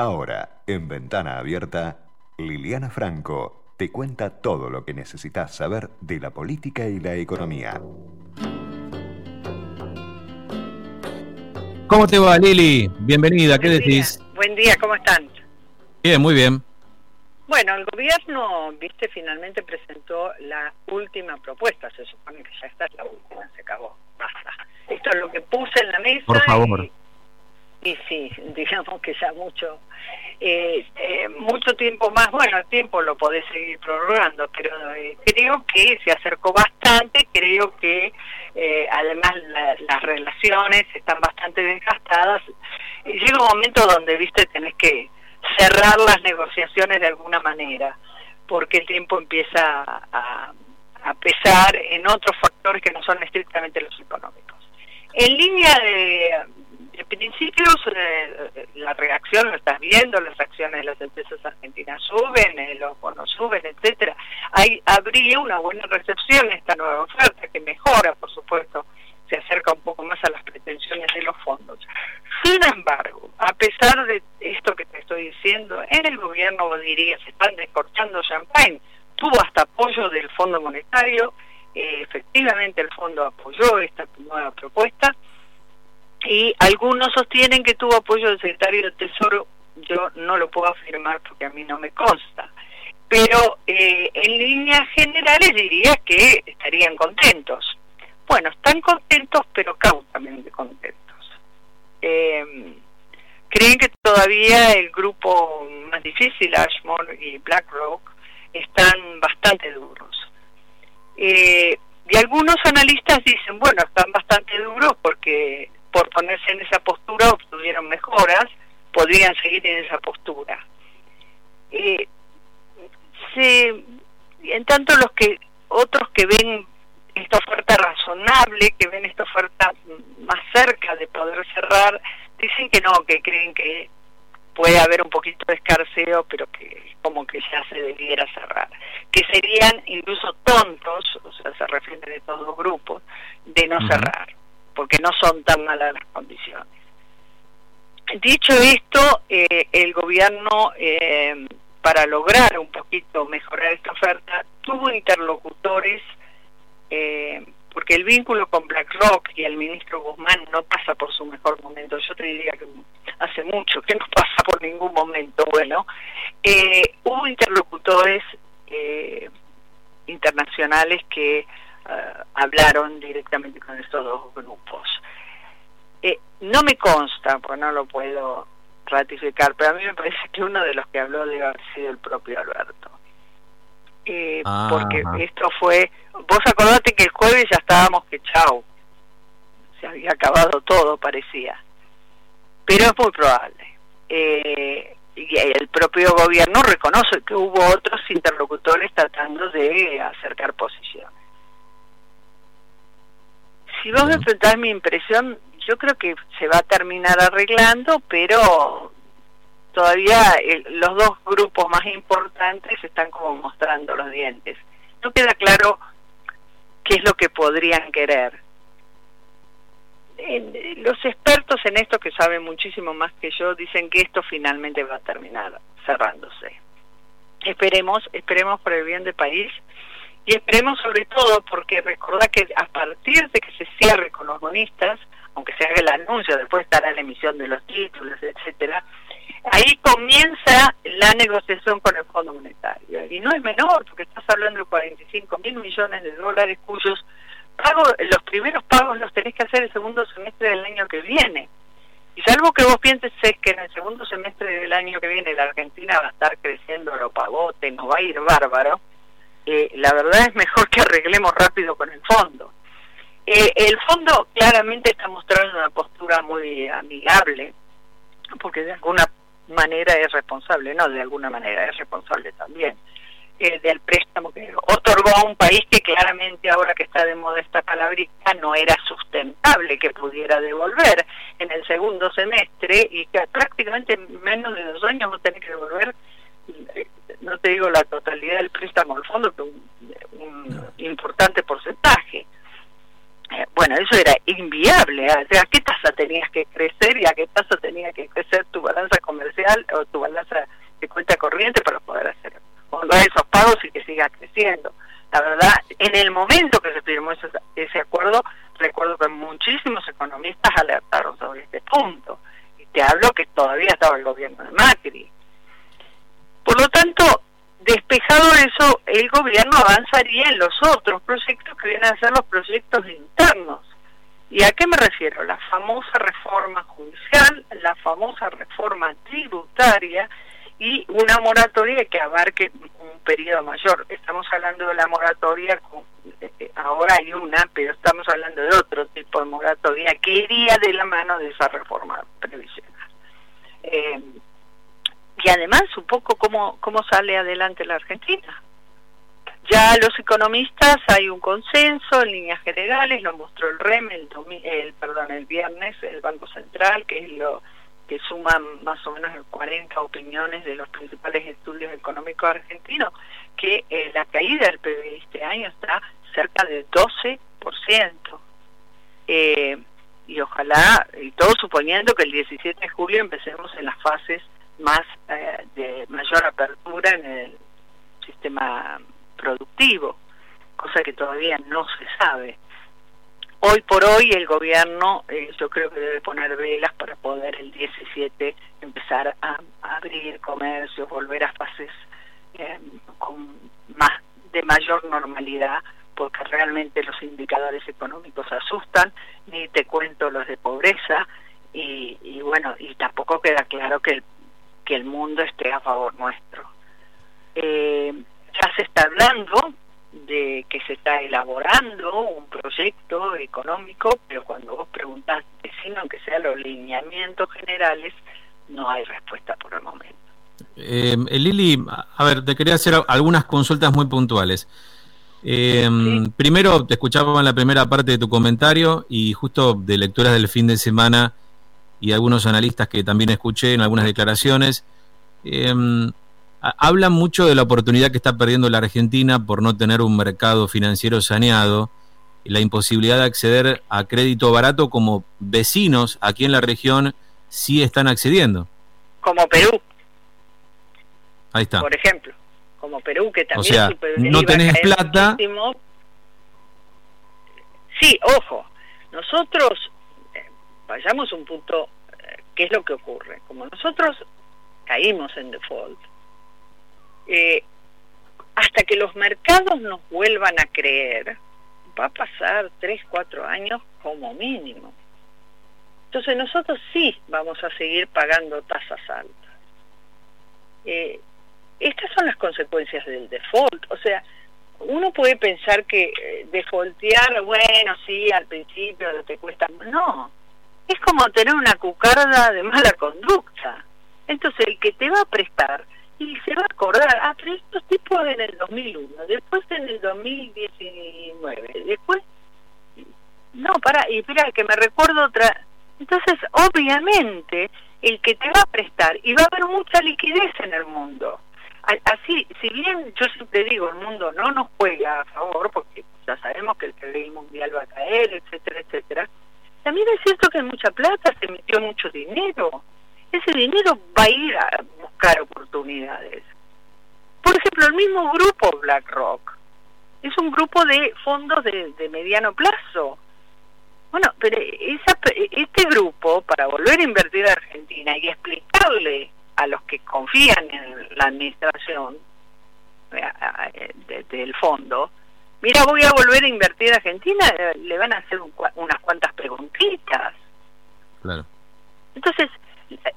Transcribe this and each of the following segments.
Ahora, en Ventana Abierta, Liliana Franco te cuenta todo lo que necesitas saber de la política y la economía. ¿Cómo te va, Lili? Bienvenida, ¿qué decís? Buen día, ¿cómo están? Bien, muy bien. Bueno, el gobierno, viste, finalmente presentó la última propuesta, se supone que ya está la última, se acabó, basta. Esto es lo que puse en la mesa. Por favor. Y, sí, digamos que ya mucho, eh, eh, mucho tiempo más, bueno, el tiempo lo podés seguir prorrogando, pero eh, creo que se acercó bastante, creo que además las relaciones están bastante desgastadas, y llega un momento donde, viste, tenés que cerrar las negociaciones de alguna manera, porque el tiempo empieza a, pesar en otros factores que no son estrictamente los económicos. En línea de, principios, eh, la reacción lo estás viendo, las acciones de las empresas argentinas suben, eh, los bonos suben, etcétera. Hay, habría una buena recepción esta nueva oferta que mejora, por supuesto, se acerca un poco más a las pretensiones de los fondos. Sin embargo, a pesar de esto que te estoy diciendo, en el gobierno, diría, se están descorchando champagne, tuvo hasta apoyo del Fondo Monetario, eh, efectivamente el fondo apoyó esta nueva propuesta, y algunos sostienen que tuvo apoyo del secretario del Tesoro, yo no lo puedo afirmar porque a mí no me consta, pero eh, en líneas generales diría que estarían contentos bueno, están contentos, pero cautamente contentos. Eh, creen que todavía el grupo más difícil, Ashmore y BlackRock, están bastante duros. Eh, y algunos analistas dicen, bueno, están bastante duros porque por ponerse en esa postura obtuvieron mejoras, podrían seguir en esa postura. Eh, en tanto los que otros que ven esta oferta razonable, que ven esta oferta más cerca de poder cerrar, dicen que no, que creen que puede haber un poquito de escarceo, pero que como que ya se debiera cerrar. Que serían incluso tontos, o sea, se refieren a estos dos grupos, de no cerrar, porque no son tan malas las condiciones. Dicho esto, eh, el gobierno, eh, para lograr un poquito mejorar esta oferta, tuvo interlocutores eh, porque el vínculo con BlackRock y el ministro Guzmán no pasa por su mejor momento. Yo te diría que hace mucho que no pasa por ningún momento bueno. Hubo interlocutores internacionales que hablaron directamente con estos dos grupos. no me consta, pues no lo puedo ratificar, pero a mí me parece que uno de los que habló debe haber sido el propio Alberto. porque esto fue vos acordate que el jueves ya estábamos que chau, se había acabado todo, parecía. Pero es muy probable. Eh, y el propio gobierno reconoce que hubo otros interlocutores tratando de acercar posiciones. Si vos me preguntás mi impresión, yo creo que se va a terminar arreglando, pero todavía los dos grupos más importantes están como mostrando los dientes. No queda claro qué es lo que podrían querer. los expertos en esto, que saben muchísimo más que yo, dicen que esto finalmente va a terminar cerrándose. Esperemos, esperemos por el bien del país y esperemos sobre todo porque recordad que a partir de que se cierre con los bonistas, aunque se haga el anuncio, después estará la emisión de los títulos, etcétera, ahí comienza la negociación con el Fondo Monetario. Y no es menor, porque estás hablando de 45 mil millones de dólares cuyos pagos, los primeros pagos los tenés que hacer el segundo semestre del año que viene. Y salvo que vos pienses es que en el segundo semestre del año que viene la Argentina va a estar creciendo lo pagote, nos va a ir bárbaro, eh, la verdad es mejor que arreglemos rápido con el fondo. Eh, el fondo claramente está mostrando una postura muy amigable, porque de alguna manera es responsable, no de alguna manera es responsable también eh, del préstamo que otorgó a un país que claramente ahora que está de moda esta palabrita no era sustentable que pudiera devolver en el segundo semestre y que prácticamente en menos de dos años va a tener que devolver eh, no te digo la totalidad del préstamo al fondo pero un, importante porcentaje Eh, bueno, eso era inviable. ¿A qué tasa tenías que crecer y a qué tasa tenía que crecer tu balanza comercial o tu balanza de cuenta corriente para poder hacer esos pagos y que siga creciendo? La verdad, en el momento que se firmó ese, ese acuerdo, recuerdo que muchísimos economistas alertaron sobre este punto. Y te hablo que todavía estaba el gobierno de Macri. Por lo tanto, despejado eso, el gobierno avanzaría en los otros proyectos que vienen a ser los proyectos internos. ¿Y a qué me refiero? La famosa reforma judicial, la famosa reforma tributaria y una moratoria que abarque un periodo mayor. Estamos hablando de la moratoria, eh, ahora hay una, pero estamos hablando de otro tipo de moratoria que iría de la mano de esa reforma previsional. Eh, y además un poco cómo, cómo sale adelante la Argentina. Ya los economistas hay un consenso en líneas generales, lo mostró el REM el, el perdón el viernes, el Banco Central, que es lo que suma más o menos 40 opiniones de los principales estudios económicos argentinos, que eh, la caída del PIB este año está cerca del 12%. Eh, y ojalá, y todo suponiendo que el 17 de julio empecemos en las fases más eh, de mayor apertura en el sistema productivo, cosa que todavía no se sabe. Hoy por hoy el gobierno eh, yo creo que debe poner velas para poder el 17 empezar a, abrir comercios, volver a fases eh, con más de mayor normalidad porque realmente los indicadores económicos asustan, ni te cuento los de pobreza, y, y bueno, y tampoco queda claro que el que el mundo esté a favor nuestro. Eh, ya se está hablando de que se está elaborando un proyecto económico, pero cuando vos preguntás, sino que sean los lineamientos generales, no hay respuesta por el momento. Eh, Lili, a ver, te quería hacer algunas consultas muy puntuales. Eh, Primero, te escuchaba en la primera parte de tu comentario y justo de lecturas del fin de semana y algunos analistas que también escuché en algunas declaraciones, em, hablan mucho de la oportunidad que está perdiendo la Argentina por no tener un mercado financiero saneado y la imposibilidad de acceder a crédito barato como vecinos aquí en la región sí están accediendo. Como Perú. Ahí está. Por ejemplo, como Perú, que también... O sea, no tenés plata... Sí, ojo, nosotros vayamos un punto, eh, ¿qué es lo que ocurre? Como nosotros caímos en default, eh, hasta que los mercados nos vuelvan a creer, va a pasar 3, 4 años como mínimo. Entonces nosotros sí vamos a seguir pagando tasas altas. Eh, estas son las consecuencias del default. O sea, uno puede pensar que defaultear, bueno, sí, al principio te cuesta... No, es como tener una cucarda de mala conducta. Entonces el que te va a prestar y se va a acordar, ah, pero estos tipos en el 2001, después en el 2019, después, no, para, y espera, que me recuerdo otra. Entonces, obviamente, el que te va a prestar, y va a haber mucha liquidez en el mundo. Así, si bien yo siempre digo, el mundo no nos juega a favor, porque ya sabemos que el PBI mundial va a caer, etcétera, también es cierto que hay mucha plata, se metió mucho dinero. Ese dinero va a ir a buscar oportunidades. Por ejemplo, el mismo grupo BlackRock es un grupo de fondos de, mediano plazo. Bueno, pero esa, este grupo, para volver a invertir a Argentina y explicarle a los que confían en la administración eh, del fondo, mira, voy a volver a invertir a Argentina, eh, le van a hacer unas cuantas preguntitas. Claro. Entonces,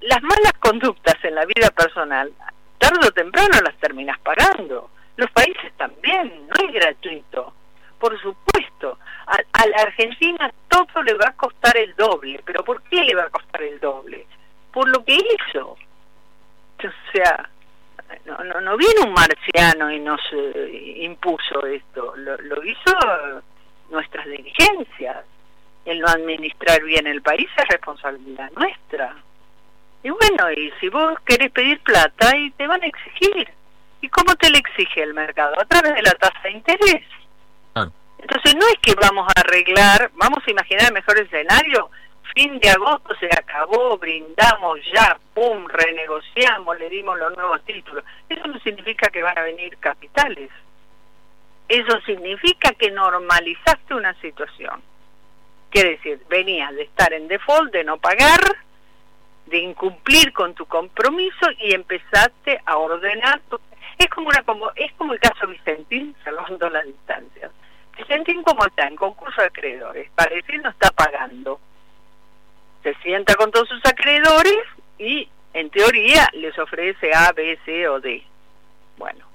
las malas conductas en la vida personal, tarde o temprano las terminas pagando. Los países también, no es gratuito. Por supuesto, a, a la Argentina todo le va a costar el doble. ¿Pero por qué le va a costar el doble? Por lo que hizo. O sea, no, no, no viene un marciano y nos eh, impuso esto, lo, hizo nuestras dirigencias. El no administrar bien el país es responsabilidad nuestra. Y bueno, y si vos querés pedir plata, y te van a exigir. ¿Y cómo te le exige el mercado? A través de la tasa de interés. Entonces no es que vamos a arreglar, vamos a imaginar el mejor escenario, fin de agosto se acabó, brindamos ya, pum, renegociamos, le dimos los nuevos títulos. Eso no significa que van a venir capitales. Eso significa que normalizaste una situación. Quiere decir, venías de estar en default, de no pagar, de incumplir con tu compromiso y empezaste a ordenar. Es como una como es como el caso Vicentín, salvando las distancias. Vicentín como está en concurso de acreedores, parece no está pagando. Se sienta con todos sus acreedores y en teoría les ofrece A, B, C o D. Bueno,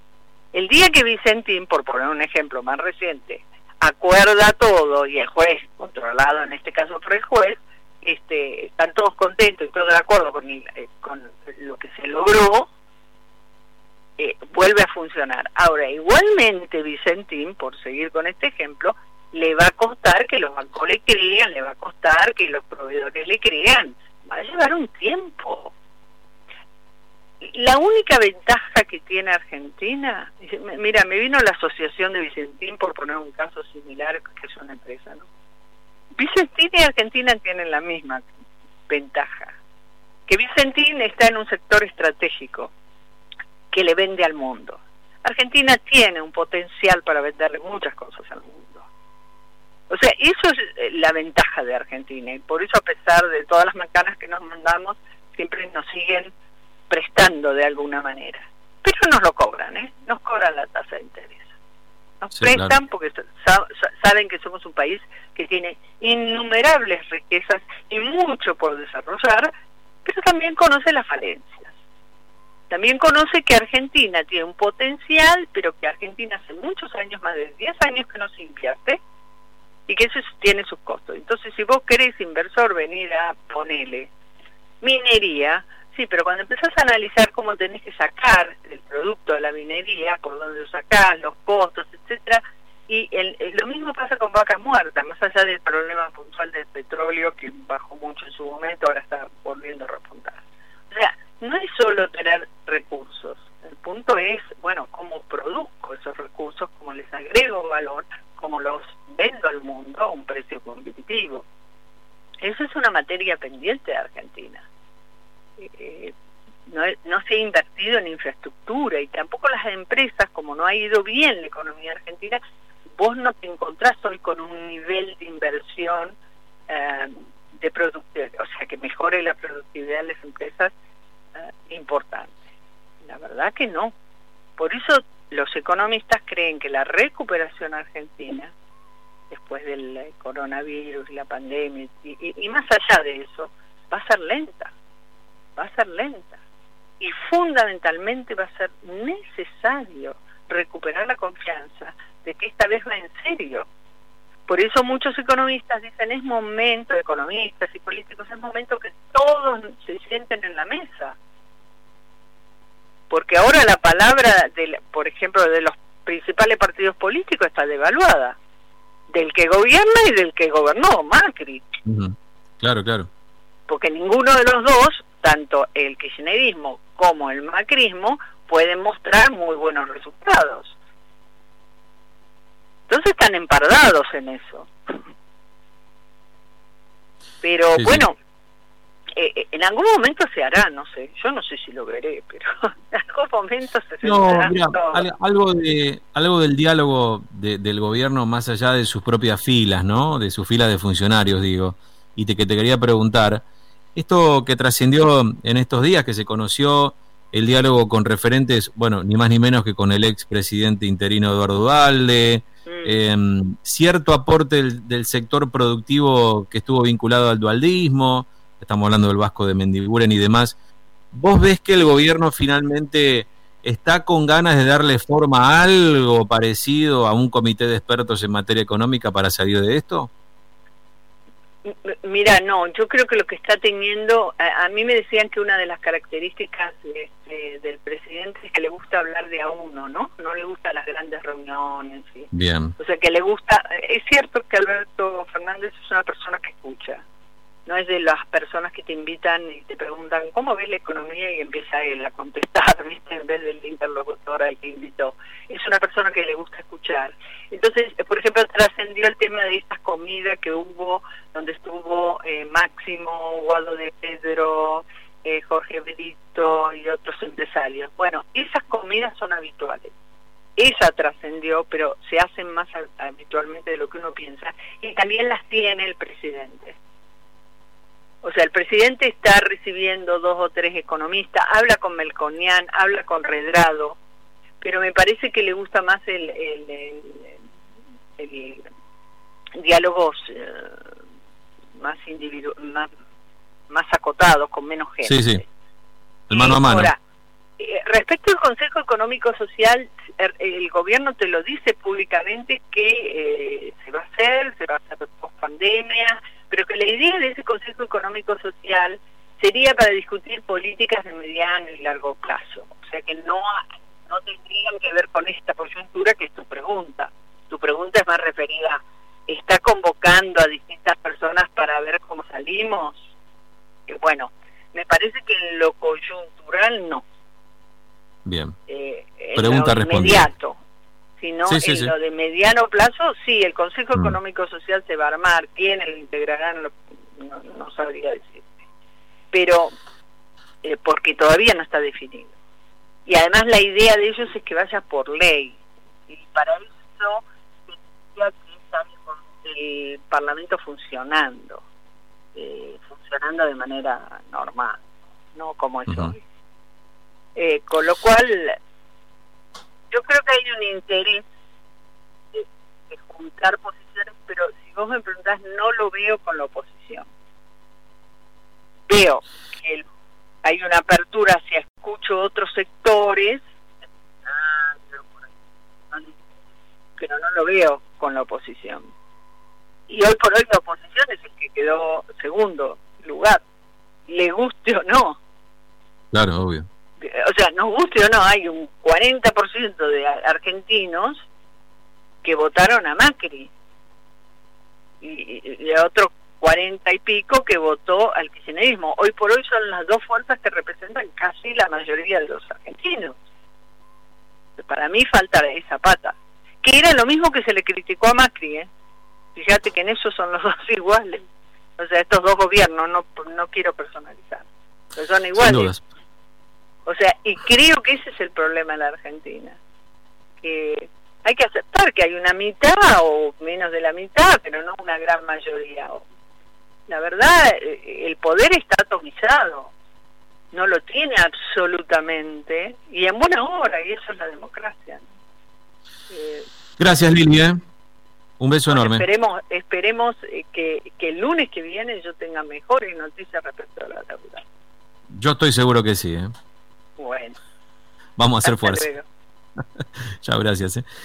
el día que Vicentín, por poner un ejemplo más reciente, acuerda todo y el juez, controlado en este caso por el juez, este, están todos contentos y todos de acuerdo con, eh, con lo que se logró, eh, vuelve a funcionar. Ahora, igualmente Vicentín, por seguir con este ejemplo, le va a costar que los bancos le crean, le va a costar que los proveedores le crean. Va a llevar un tiempo. La única ventaja que tiene Argentina, mira, me vino la asociación de Vicentín por poner un caso similar, que es una empresa, ¿no? Vicentín y Argentina tienen la misma ventaja, que Vicentín está en un sector estratégico que le vende al mundo. Argentina tiene un potencial para venderle muchas cosas al mundo. O sea, eso es eh, la ventaja de Argentina y por eso a pesar de todas las macanas que nos mandamos, siempre nos siguen prestando de alguna manera. Pero nos lo cobran, ¿eh? Nos cobran la tasa de interés. Nos prestan porque saben que somos un país que tiene innumerables riquezas y mucho por desarrollar, pero también conoce las falencias. También conoce que Argentina tiene un potencial, pero que Argentina hace muchos años, más de 10 años que no se invierte, y que eso tiene sus costos. Entonces, si vos querés, inversor, venir a ponerle minería, sí, pero cuando empezás a analizar cómo tenés que sacar el producto de la minería, por dónde lo sacás, los costos, etcétera, y el, lo mismo pasa con vaca muerta, más allá del problema puntual del petróleo que bajó mucho en su momento, ahora está volviendo a repuntar. O sea, no es solo tener recursos, el punto es, bueno, cómo produzco esos recursos, cómo les agrego valor, cómo los vendo al mundo a un precio competitivo. Eso es una materia pendiente de Argentina. Eh, no, no se ha invertido en infraestructura y tampoco las empresas, como no ha ido bien la economía argentina, vos no te encontrás hoy con un nivel de inversión eh, de productividad, o sea, que mejore la productividad de las empresas eh, importante. La verdad que no. Por eso los economistas creen que la recuperación argentina, después del coronavirus y la pandemia, y más allá de eso, va a ser lenta, va a ser lenta. Y fundamentalmente va a ser necesario recuperar la confianza de que esta vez va en serio. Por eso muchos economistas dicen es momento, economistas y políticos, es momento que todos se sienten en la mesa. Porque ahora la palabra, de, por ejemplo, de los principales partidos políticos está devaluada. Del que gobierna y del que gobernó, Macri. Claro, claro. Porque ninguno de los dos, tanto el kirchnerismo como el macrismo, pueden mostrar muy buenos resultados. Entonces están empardados en eso. Pero bueno, eh, en algún momento se hará, no sé, yo no sé si lo veré, pero en algún momento se no, algo de algo del diálogo del gobierno más allá de sus propias filas, ¿no? De sus filas de funcionarios, digo. Y te, que te quería preguntar, esto que trascendió en estos días, que se conoció el diálogo con referentes, bueno, ni más ni menos que con el ex presidente interino Eduardo Dualde, eh, cierto aporte del, sector productivo que estuvo vinculado al dualdismo, estamos hablando del Vasco de Mendiguren y demás. ¿Vos ves que el gobierno finalmente está con ganas de darle forma a algo parecido a un comité de expertos en materia económica para salir de esto? Mira, no, yo creo que lo que está teniendo, a, mí me decían que una de las características del presidente es que le gusta hablar de a uno, ¿no? No le gustan las grandes reuniones. Bien. O sea, que le gusta, es cierto que Alberto Fernández es una persona que escucha, no es de las personas que te invitan y te preguntan cómo ves la economía y empieza él a contestar, ¿viste? En vez del interlocutor al que invitó. Es una persona que le gusta escuchar. Entonces, por ejemplo, trascendió el tema de estas comidas que hubo, donde estuvo eh, Máximo, Waldo de Pedro, eh, Jorge Benito y otros empresarios. Bueno, esas comidas son habituales. Esa trascendió, pero se hacen más habitualmente de lo que uno piensa. Y también las tiene el presidente. O sea, el presidente está recibiendo dos o tres economistas, habla con Melconian, habla con Redrado, pero me parece que le gusta más el, el, el, diálogos eh, más, individu más, más acotados, con menos gente. Sí, sí. El mano a mano. Ahora, eh, respecto al Consejo Económico Social, er, el, gobierno te lo dice públicamente que eh, se va a hacer, se va a hacer post pandemia, pero que la idea de ese Consejo Económico Social sería para discutir políticas de mediano y largo plazo. O sea que no, no tendrían que ver con esta coyuntura que es tu pregunta. Tu pregunta es más referida, ¿está convocando a distintas personas para ver cómo salimos? Que bueno, me parece que en lo coyuntural no. Bien. Eh, Pregunta lo en lo de mediano plazo, sí, el Consejo mm. Económico Social se va a armar, quiénes lo integrarán, no, sabría decir. Pero, eh, porque todavía no está definido. Y además la idea de ellos es que vaya por ley. Y para eso tendría que estar el Parlamento funcionando, eh, funcionando de manera normal, no como es hoy. Eh, con lo cual yo creo que hay un interés juntar posiciones, pero si vos me preguntás, no lo veo con la oposición. Veo que hay una apertura hacia escucho otros sectores, pero no lo veo con la oposición. Y hoy por hoy la oposición es el que quedó segundo lugar, le guste o no. Claro, obvio o sea, nos guste o no, hay un 40% de argentinos que votaron a Macri y, y otro 40 y pico que votó al kirchnerismo. Hoy por hoy son las dos fuerzas que representan casi la mayoría de los argentinos. Para mí falta esa pata, que era lo mismo que se le criticó a Macri, ¿eh? Fíjate que en eso son los dos iguales. O sea, estos dos gobiernos, no, no quiero personalizar, pero son iguales. O sea, y creo que ese es el problema en la Argentina. Que hay que aceptar que hay una mitad o menos de la mitad, pero no una gran mayoría. La verdad, eh, el poder está atomizado. No lo tiene absolutamente y en buena hora, y eso es la democracia. Eh, Gracias, Lilia. ¿eh? Un beso enorme. Esperemos, esperemos que, que el lunes que viene yo tenga mejores noticias respecto a la deuda. Yo estoy seguro que sí. ¿eh? Bueno. Vamos a hacer fuerza. Chao, gracias. ¿eh?